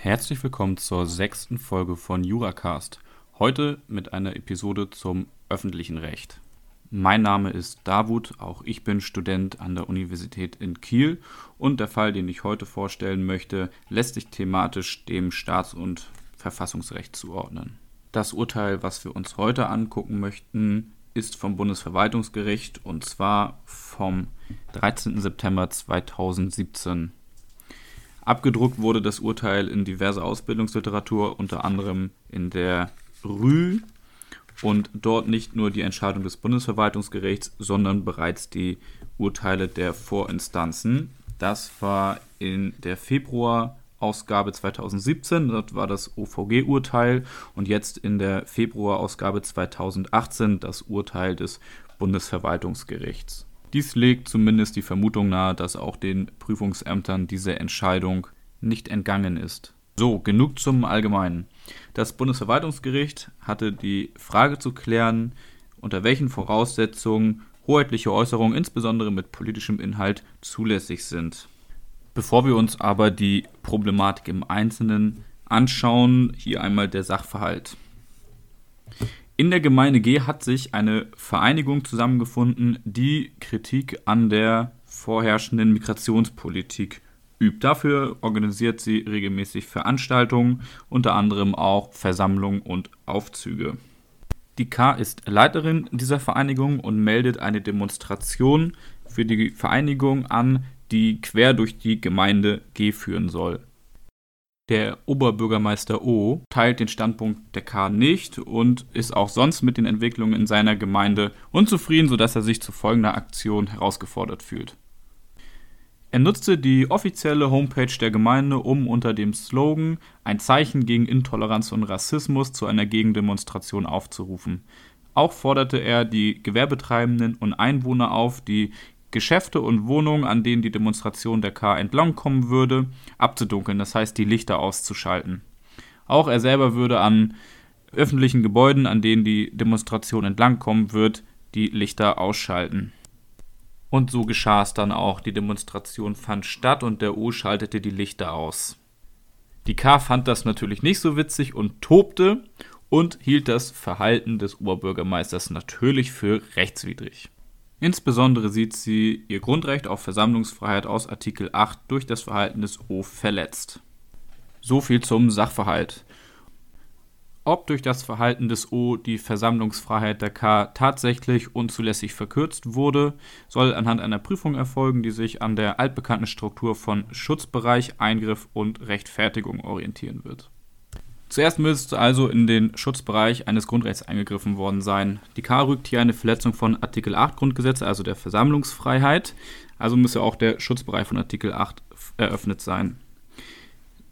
Herzlich willkommen zur sechsten Folge von Juracast. Heute mit einer Episode zum öffentlichen Recht. Mein Name ist Davut, auch ich bin Student an der Universität in Kiel und der Fall, den ich heute vorstellen möchte, lässt sich thematisch dem Staats- und Verfassungsrecht zuordnen. Das Urteil, was wir uns heute angucken möchten, ist vom Bundesverwaltungsgericht und zwar vom 13. September 2017. Abgedruckt wurde das Urteil in diverser Ausbildungsliteratur, unter anderem in der Rü und dort nicht nur die Entscheidung des Bundesverwaltungsgerichts, sondern bereits die Urteile der Vorinstanzen. Das war in der Februar-Ausgabe 2017, dort war das OVG-Urteil und jetzt in der Februar-Ausgabe 2018 das Urteil des Bundesverwaltungsgerichts. Dies legt zumindest die Vermutung nahe, dass auch den Prüfungsämtern diese Entscheidung nicht entgangen ist. So, genug zum Allgemeinen. Das Bundesverwaltungsgericht hatte die Frage zu klären, unter welchen Voraussetzungen hoheitliche Äußerungen, insbesondere mit politischem Inhalt, zulässig sind. Bevor wir uns aber die Problematik im Einzelnen anschauen, hier einmal der Sachverhalt. In der Gemeinde G hat sich eine Vereinigung zusammengefunden, die Kritik an der vorherrschenden Migrationspolitik übt. Dafür organisiert sie regelmäßig Veranstaltungen, unter anderem auch Versammlungen und Aufzüge. Die K ist Leiterin dieser Vereinigung und meldet eine Demonstration für die Vereinigung an, die quer durch die Gemeinde G führen soll. Der Oberbürgermeister O teilt den Standpunkt der K nicht und ist auch sonst mit den Entwicklungen in seiner Gemeinde unzufrieden, sodass er sich zu folgender Aktion herausgefordert fühlt. Er nutzte die offizielle Homepage der Gemeinde, um unter dem Slogan ein Zeichen gegen Intoleranz und Rassismus zu einer Gegendemonstration aufzurufen. Auch forderte er die Gewerbetreibenden und Einwohner auf, die Geschäfte und Wohnungen, an denen die Demonstration der K entlangkommen würde, abzudunkeln, das heißt die Lichter auszuschalten. Auch er selber würde an öffentlichen Gebäuden, an denen die Demonstration entlangkommen wird, die Lichter ausschalten. Und so geschah es dann auch. Die Demonstration fand statt und der O schaltete die Lichter aus. Die K fand das natürlich nicht so witzig und tobte und hielt das Verhalten des Oberbürgermeisters natürlich für rechtswidrig. Insbesondere sieht sie ihr Grundrecht auf Versammlungsfreiheit aus Artikel 8 durch das Verhalten des O verletzt. So viel zum Sachverhalt. Ob durch das Verhalten des O die Versammlungsfreiheit der K tatsächlich unzulässig verkürzt wurde, soll anhand einer Prüfung erfolgen, die sich an der altbekannten Struktur von Schutzbereich, Eingriff und Rechtfertigung orientieren wird. Zuerst müsste also in den Schutzbereich eines Grundrechts eingegriffen worden sein. Die K rügt hier eine Verletzung von Artikel 8 Grundgesetz, also der Versammlungsfreiheit. Also müsse auch der Schutzbereich von Artikel 8 eröffnet sein.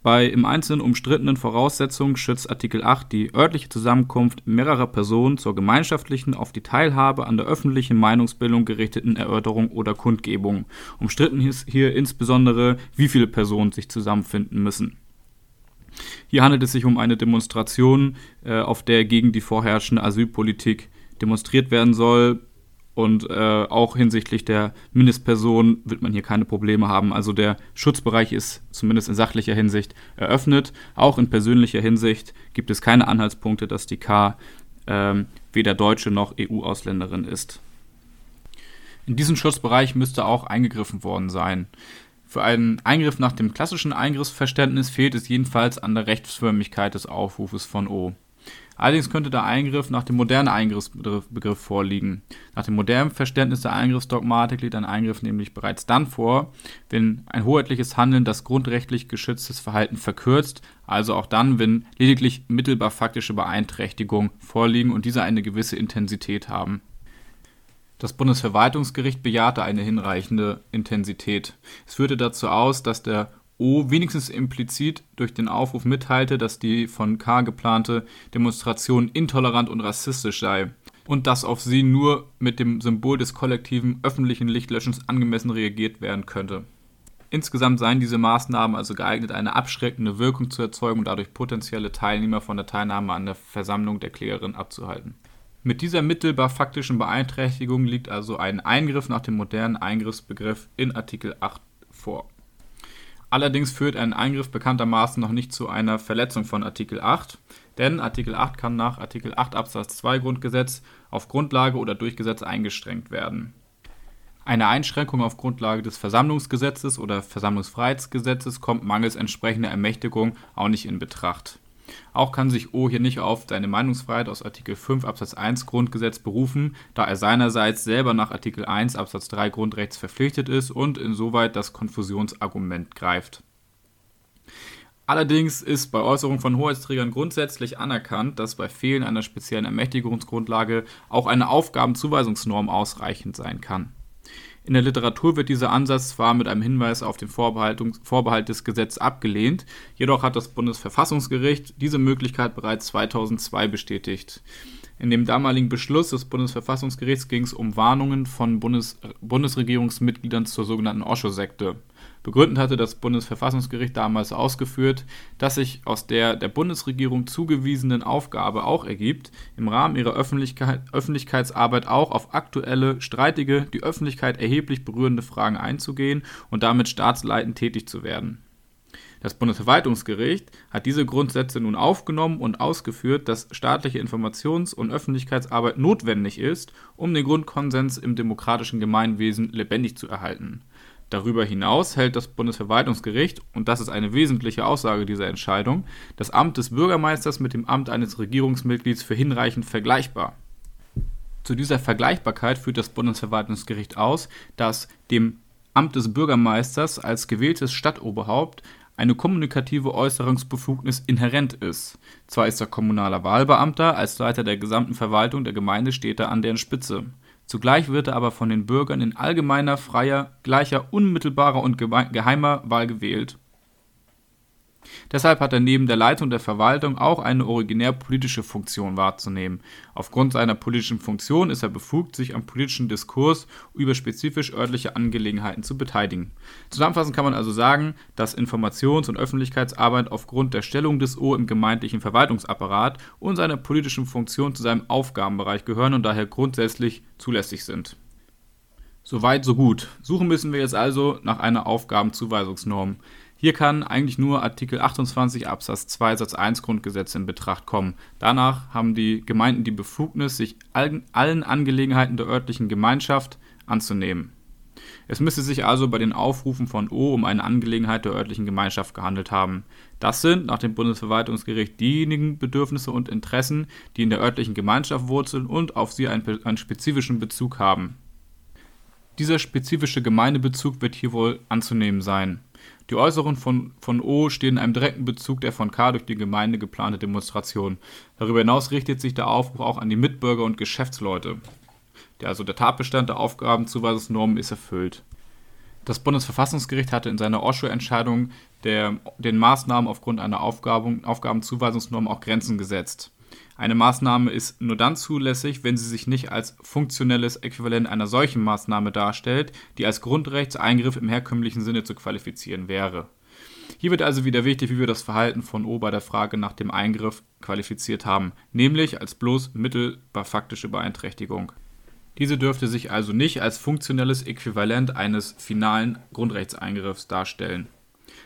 Bei im Einzelnen umstrittenen Voraussetzungen schützt Artikel 8 die örtliche Zusammenkunft mehrerer Personen zur gemeinschaftlichen auf die Teilhabe an der öffentlichen Meinungsbildung gerichteten Erörterung oder Kundgebung. Umstritten ist hier insbesondere, wie viele Personen sich zusammenfinden müssen. Hier handelt es sich um eine Demonstration, äh, auf der gegen die vorherrschende Asylpolitik demonstriert werden soll. Und äh, auch hinsichtlich der Mindestperson wird man hier keine Probleme haben. Also der Schutzbereich ist zumindest in sachlicher Hinsicht eröffnet. Auch in persönlicher Hinsicht gibt es keine Anhaltspunkte, dass die K äh, weder Deutsche noch EU-Ausländerin ist. In diesen Schutzbereich müsste auch eingegriffen worden sein. Für einen Eingriff nach dem klassischen Eingriffsverständnis fehlt es jedenfalls an der Rechtsförmigkeit des Aufrufes von O. Allerdings könnte der Eingriff nach dem modernen Eingriffsbegriff vorliegen. Nach dem modernen Verständnis der Eingriffsdogmatik liegt ein Eingriff nämlich bereits dann vor, wenn ein hoheitliches Handeln das grundrechtlich geschütztes Verhalten verkürzt, also auch dann, wenn lediglich mittelbar faktische Beeinträchtigungen vorliegen und diese eine gewisse Intensität haben. Das Bundesverwaltungsgericht bejahte eine hinreichende Intensität. Es führte dazu aus, dass der O wenigstens implizit durch den Aufruf mitteilte, dass die von K geplante Demonstration intolerant und rassistisch sei und dass auf sie nur mit dem Symbol des kollektiven öffentlichen Lichtlöschens angemessen reagiert werden könnte. Insgesamt seien diese Maßnahmen also geeignet, eine abschreckende Wirkung zu erzeugen und dadurch potenzielle Teilnehmer von der Teilnahme an der Versammlung der Klägerin abzuhalten. Mit dieser mittelbar faktischen Beeinträchtigung liegt also ein Eingriff nach dem modernen Eingriffsbegriff in Artikel 8 vor. Allerdings führt ein Eingriff bekanntermaßen noch nicht zu einer Verletzung von Artikel 8, denn Artikel 8 kann nach Artikel 8 Absatz 2 Grundgesetz auf Grundlage oder durch Gesetz eingeschränkt werden. Eine Einschränkung auf Grundlage des Versammlungsgesetzes oder Versammlungsfreiheitsgesetzes kommt mangels entsprechender Ermächtigung auch nicht in Betracht. Auch kann sich O hier nicht auf seine Meinungsfreiheit aus Artikel 5 Absatz 1 Grundgesetz berufen, da er seinerseits selber nach Artikel 1 Absatz 3 Grundrechts verpflichtet ist und insoweit das Konfusionsargument greift. Allerdings ist bei Äußerungen von Hoheitsträgern grundsätzlich anerkannt, dass bei Fehlen einer speziellen Ermächtigungsgrundlage auch eine Aufgabenzuweisungsnorm ausreichend sein kann. In der Literatur wird dieser Ansatz zwar mit einem Hinweis auf den Vorbehalt des Gesetzes abgelehnt, jedoch hat das Bundesverfassungsgericht diese Möglichkeit bereits 2002 bestätigt. In dem damaligen Beschluss des Bundesverfassungsgerichts ging es um Warnungen von Bundes Bundesregierungsmitgliedern zur sogenannten Osho-Sekte. Begründend hatte das Bundesverfassungsgericht damals ausgeführt, dass sich aus der der Bundesregierung zugewiesenen Aufgabe auch ergibt, im Rahmen ihrer Öffentlichkeit, Öffentlichkeitsarbeit auch auf aktuelle, streitige, die Öffentlichkeit erheblich berührende Fragen einzugehen und damit staatsleitend tätig zu werden. Das Bundesverwaltungsgericht hat diese Grundsätze nun aufgenommen und ausgeführt, dass staatliche Informations- und Öffentlichkeitsarbeit notwendig ist, um den Grundkonsens im demokratischen Gemeinwesen lebendig zu erhalten. Darüber hinaus hält das Bundesverwaltungsgericht, und das ist eine wesentliche Aussage dieser Entscheidung, das Amt des Bürgermeisters mit dem Amt eines Regierungsmitglieds für hinreichend vergleichbar. Zu dieser Vergleichbarkeit führt das Bundesverwaltungsgericht aus, dass dem Amt des Bürgermeisters als gewähltes Stadtoberhaupt eine kommunikative Äußerungsbefugnis inhärent ist. Zwar ist er kommunaler Wahlbeamter, als Leiter der gesamten Verwaltung der Gemeinde steht er an deren Spitze. Zugleich wird er aber von den Bürgern in allgemeiner, freier, gleicher, unmittelbarer und geheimer Wahl gewählt Deshalb hat er neben der Leitung der Verwaltung auch eine originär politische Funktion wahrzunehmen. Aufgrund seiner politischen Funktion ist er befugt, sich am politischen Diskurs über spezifisch örtliche Angelegenheiten zu beteiligen. Zusammenfassend kann man also sagen, dass Informations- und Öffentlichkeitsarbeit aufgrund der Stellung des O im gemeindlichen Verwaltungsapparat und seiner politischen Funktion zu seinem Aufgabenbereich gehören und daher grundsätzlich zulässig sind. Soweit, so gut. Suchen müssen wir jetzt also nach einer Aufgabenzuweisungsnorm. Hier kann eigentlich nur Artikel 28 Absatz 2 Satz 1 Grundgesetz in Betracht kommen. Danach haben die Gemeinden die Befugnis, sich allen Angelegenheiten der örtlichen Gemeinschaft anzunehmen. Es müsste sich also bei den Aufrufen von O um eine Angelegenheit der örtlichen Gemeinschaft gehandelt haben. Das sind nach dem Bundesverwaltungsgericht diejenigen Bedürfnisse und Interessen, die in der örtlichen Gemeinschaft wurzeln und auf sie einen, einen spezifischen Bezug haben. Dieser spezifische Gemeindebezug wird hier wohl anzunehmen sein. Die Äußerungen von, von O stehen in einem direkten Bezug der von K durch die Gemeinde geplante Demonstration. Darüber hinaus richtet sich der Aufruf auch an die Mitbürger und Geschäftsleute. Der, also der Tatbestand der Aufgabenzuweisungsnormen ist erfüllt. Das Bundesverfassungsgericht hatte in seiner Osho-Entscheidung den Maßnahmen aufgrund einer Aufgaben, Aufgabenzuweisungsnorm auch Grenzen gesetzt. Eine Maßnahme ist nur dann zulässig, wenn sie sich nicht als funktionelles Äquivalent einer solchen Maßnahme darstellt, die als Grundrechtseingriff im herkömmlichen Sinne zu qualifizieren wäre. Hier wird also wieder wichtig, wie wir das Verhalten von O bei der Frage nach dem Eingriff qualifiziert haben, nämlich als bloß mittelbar faktische Beeinträchtigung. Diese dürfte sich also nicht als funktionelles Äquivalent eines finalen Grundrechtseingriffs darstellen.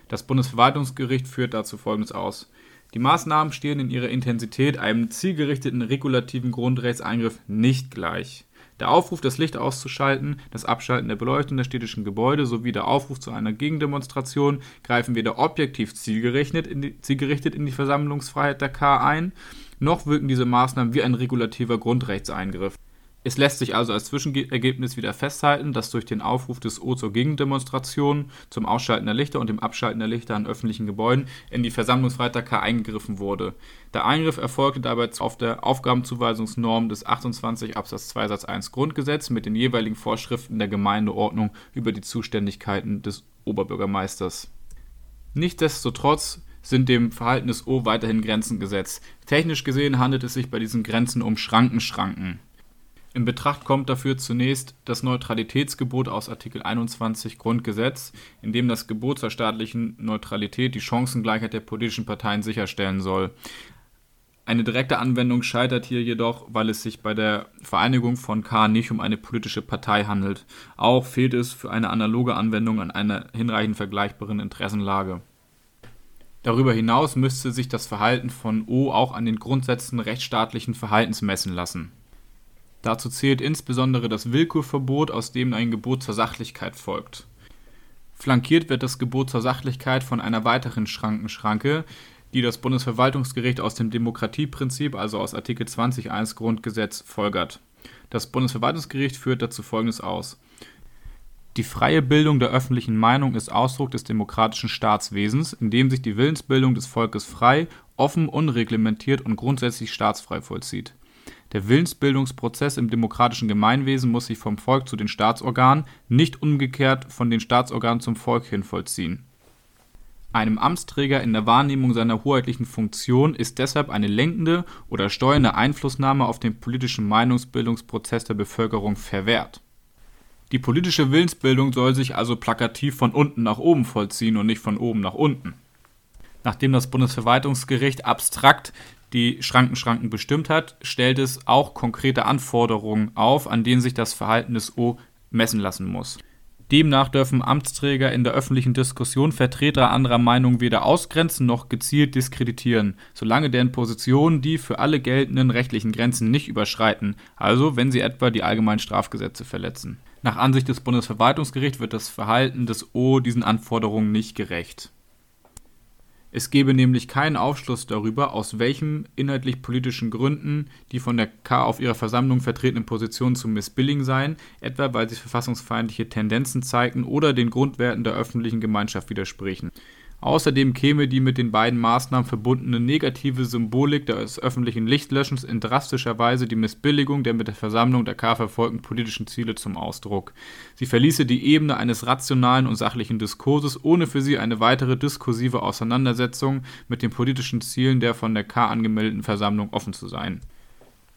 Das Bundesverwaltungsgericht führt dazu Folgendes aus. Die Maßnahmen stehen in ihrer Intensität einem zielgerichteten regulativen Grundrechtseingriff nicht gleich. Der Aufruf, das Licht auszuschalten, das Abschalten der Beleuchtung der städtischen Gebäude sowie der Aufruf zu einer Gegendemonstration greifen weder objektiv zielgerichtet in die, zielgerichtet in die Versammlungsfreiheit der K ein, noch wirken diese Maßnahmen wie ein regulativer Grundrechtseingriff. Es lässt sich also als Zwischenergebnis wieder festhalten, dass durch den Aufruf des O zur Gegendemonstration, zum Ausschalten der Lichter und dem Abschalten der Lichter an öffentlichen Gebäuden in die Versammlungsfreiheit K eingegriffen wurde. Der Eingriff erfolgte dabei auf der Aufgabenzuweisungsnorm des 28 Absatz 2 Satz 1 Grundgesetz mit den jeweiligen Vorschriften der Gemeindeordnung über die Zuständigkeiten des Oberbürgermeisters. Nichtsdestotrotz sind dem Verhalten des O weiterhin Grenzen gesetzt. Technisch gesehen handelt es sich bei diesen Grenzen um Schrankenschranken. In Betracht kommt dafür zunächst das Neutralitätsgebot aus Artikel 21 Grundgesetz, in dem das Gebot zur staatlichen Neutralität die Chancengleichheit der politischen Parteien sicherstellen soll. Eine direkte Anwendung scheitert hier jedoch, weil es sich bei der Vereinigung von K nicht um eine politische Partei handelt. Auch fehlt es für eine analoge Anwendung an einer hinreichend vergleichbaren Interessenlage. Darüber hinaus müsste sich das Verhalten von O auch an den Grundsätzen rechtsstaatlichen Verhaltens messen lassen. Dazu zählt insbesondere das Willkürverbot, aus dem ein Gebot zur Sachlichkeit folgt. Flankiert wird das Gebot zur Sachlichkeit von einer weiteren Schrankenschranke, die das Bundesverwaltungsgericht aus dem Demokratieprinzip, also aus Artikel 20.1 Grundgesetz, folgert. Das Bundesverwaltungsgericht führt dazu Folgendes aus. Die freie Bildung der öffentlichen Meinung ist Ausdruck des demokratischen Staatswesens, in dem sich die Willensbildung des Volkes frei, offen, unreglementiert und grundsätzlich staatsfrei vollzieht. Der Willensbildungsprozess im demokratischen Gemeinwesen muss sich vom Volk zu den Staatsorganen, nicht umgekehrt von den Staatsorganen zum Volk hin vollziehen einem Amtsträger in der Wahrnehmung seiner hoheitlichen Funktion ist deshalb eine lenkende oder steuernde Einflussnahme auf den politischen Meinungsbildungsprozess der Bevölkerung verwehrt. Die politische Willensbildung soll sich also plakativ von unten nach oben vollziehen und nicht von oben nach unten. Nachdem das Bundesverwaltungsgericht abstrakt die Schrankenschranken bestimmt hat, stellt es auch konkrete Anforderungen auf, an denen sich das Verhalten des O messen lassen muss Demnach dürfen Amtsträger in der öffentlichen Diskussion Vertreter anderer Meinung weder ausgrenzen noch gezielt diskreditieren, solange deren Positionen die für alle geltenden rechtlichen Grenzen nicht überschreiten, also wenn sie etwa die allgemeinen Strafgesetze verletzen. Nach Ansicht des Bundesverwaltungsgerichts wird das Verhalten des O diesen Anforderungen nicht gerecht es gebe nämlich keinen Aufschluss darüber, aus welchen inhaltlich-politischen Gründen die von der K auf ihrer Versammlung vertretenen Positionen zu missbilligen seien, etwa weil sie verfassungsfeindliche Tendenzen zeigten oder den Grundwerten der öffentlichen Gemeinschaft widersprechen Außerdem käme die mit den beiden Maßnahmen verbundene negative Symbolik des öffentlichen Lichtlöschens in drastischer Weise die Missbilligung der mit der Versammlung der K verfolgten politischen Ziele zum Ausdruck. Sie verließe die Ebene eines rationalen und sachlichen Diskurses, ohne für sie eine weitere diskursive Auseinandersetzung mit den politischen Zielen der von der K angemeldeten Versammlung offen zu sein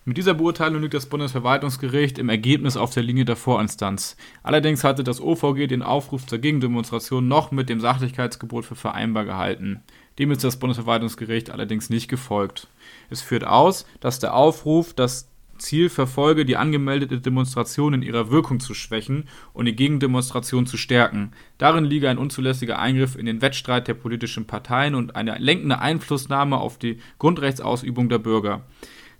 mit dieser Beurteilung liegt das Bundesverwaltungsgericht im Ergebnis auf der Linie der Vorinstanz. Allerdings hatte das OVG den Aufruf zur Gegendemonstration noch mit dem Sachlichkeitsgebot für vereinbar gehalten. Dem ist das Bundesverwaltungsgericht allerdings nicht gefolgt. Es führt aus, dass der Aufruf das Ziel verfolge, die angemeldete Demonstration in ihrer Wirkung zu schwächen und die Gegendemonstration zu stärken. Darin liege ein unzulässiger Eingriff in den Wettstreit der politischen Parteien und eine lenkende Einflussnahme auf die Grundrechtsausübung der Bürger.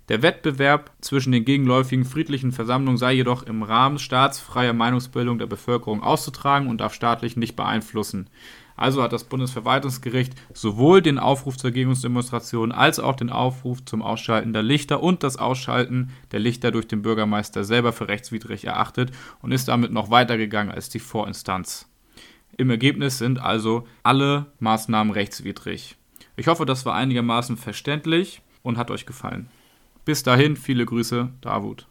Der Wettbewerb zwischen den gegenläufigen friedlichen Versammlungen sei jedoch im Rahmen staatsfreier Meinungsbildung der Bevölkerung auszutragen und darf staatlich nicht beeinflussen. Also hat das Bundesverwaltungsgericht sowohl den Aufruf zur Gegendemonstration als auch den Aufruf zum Ausschalten der Lichter und das Ausschalten der Lichter durch den Bürgermeister selber für rechtswidrig erachtet und ist damit noch weitergegangen als die Vorinstanz. Im Ergebnis sind also alle Maßnahmen rechtswidrig. Ich hoffe, das war einigermaßen verständlich und hat euch gefallen. Bis dahin, viele Grüße, Davut.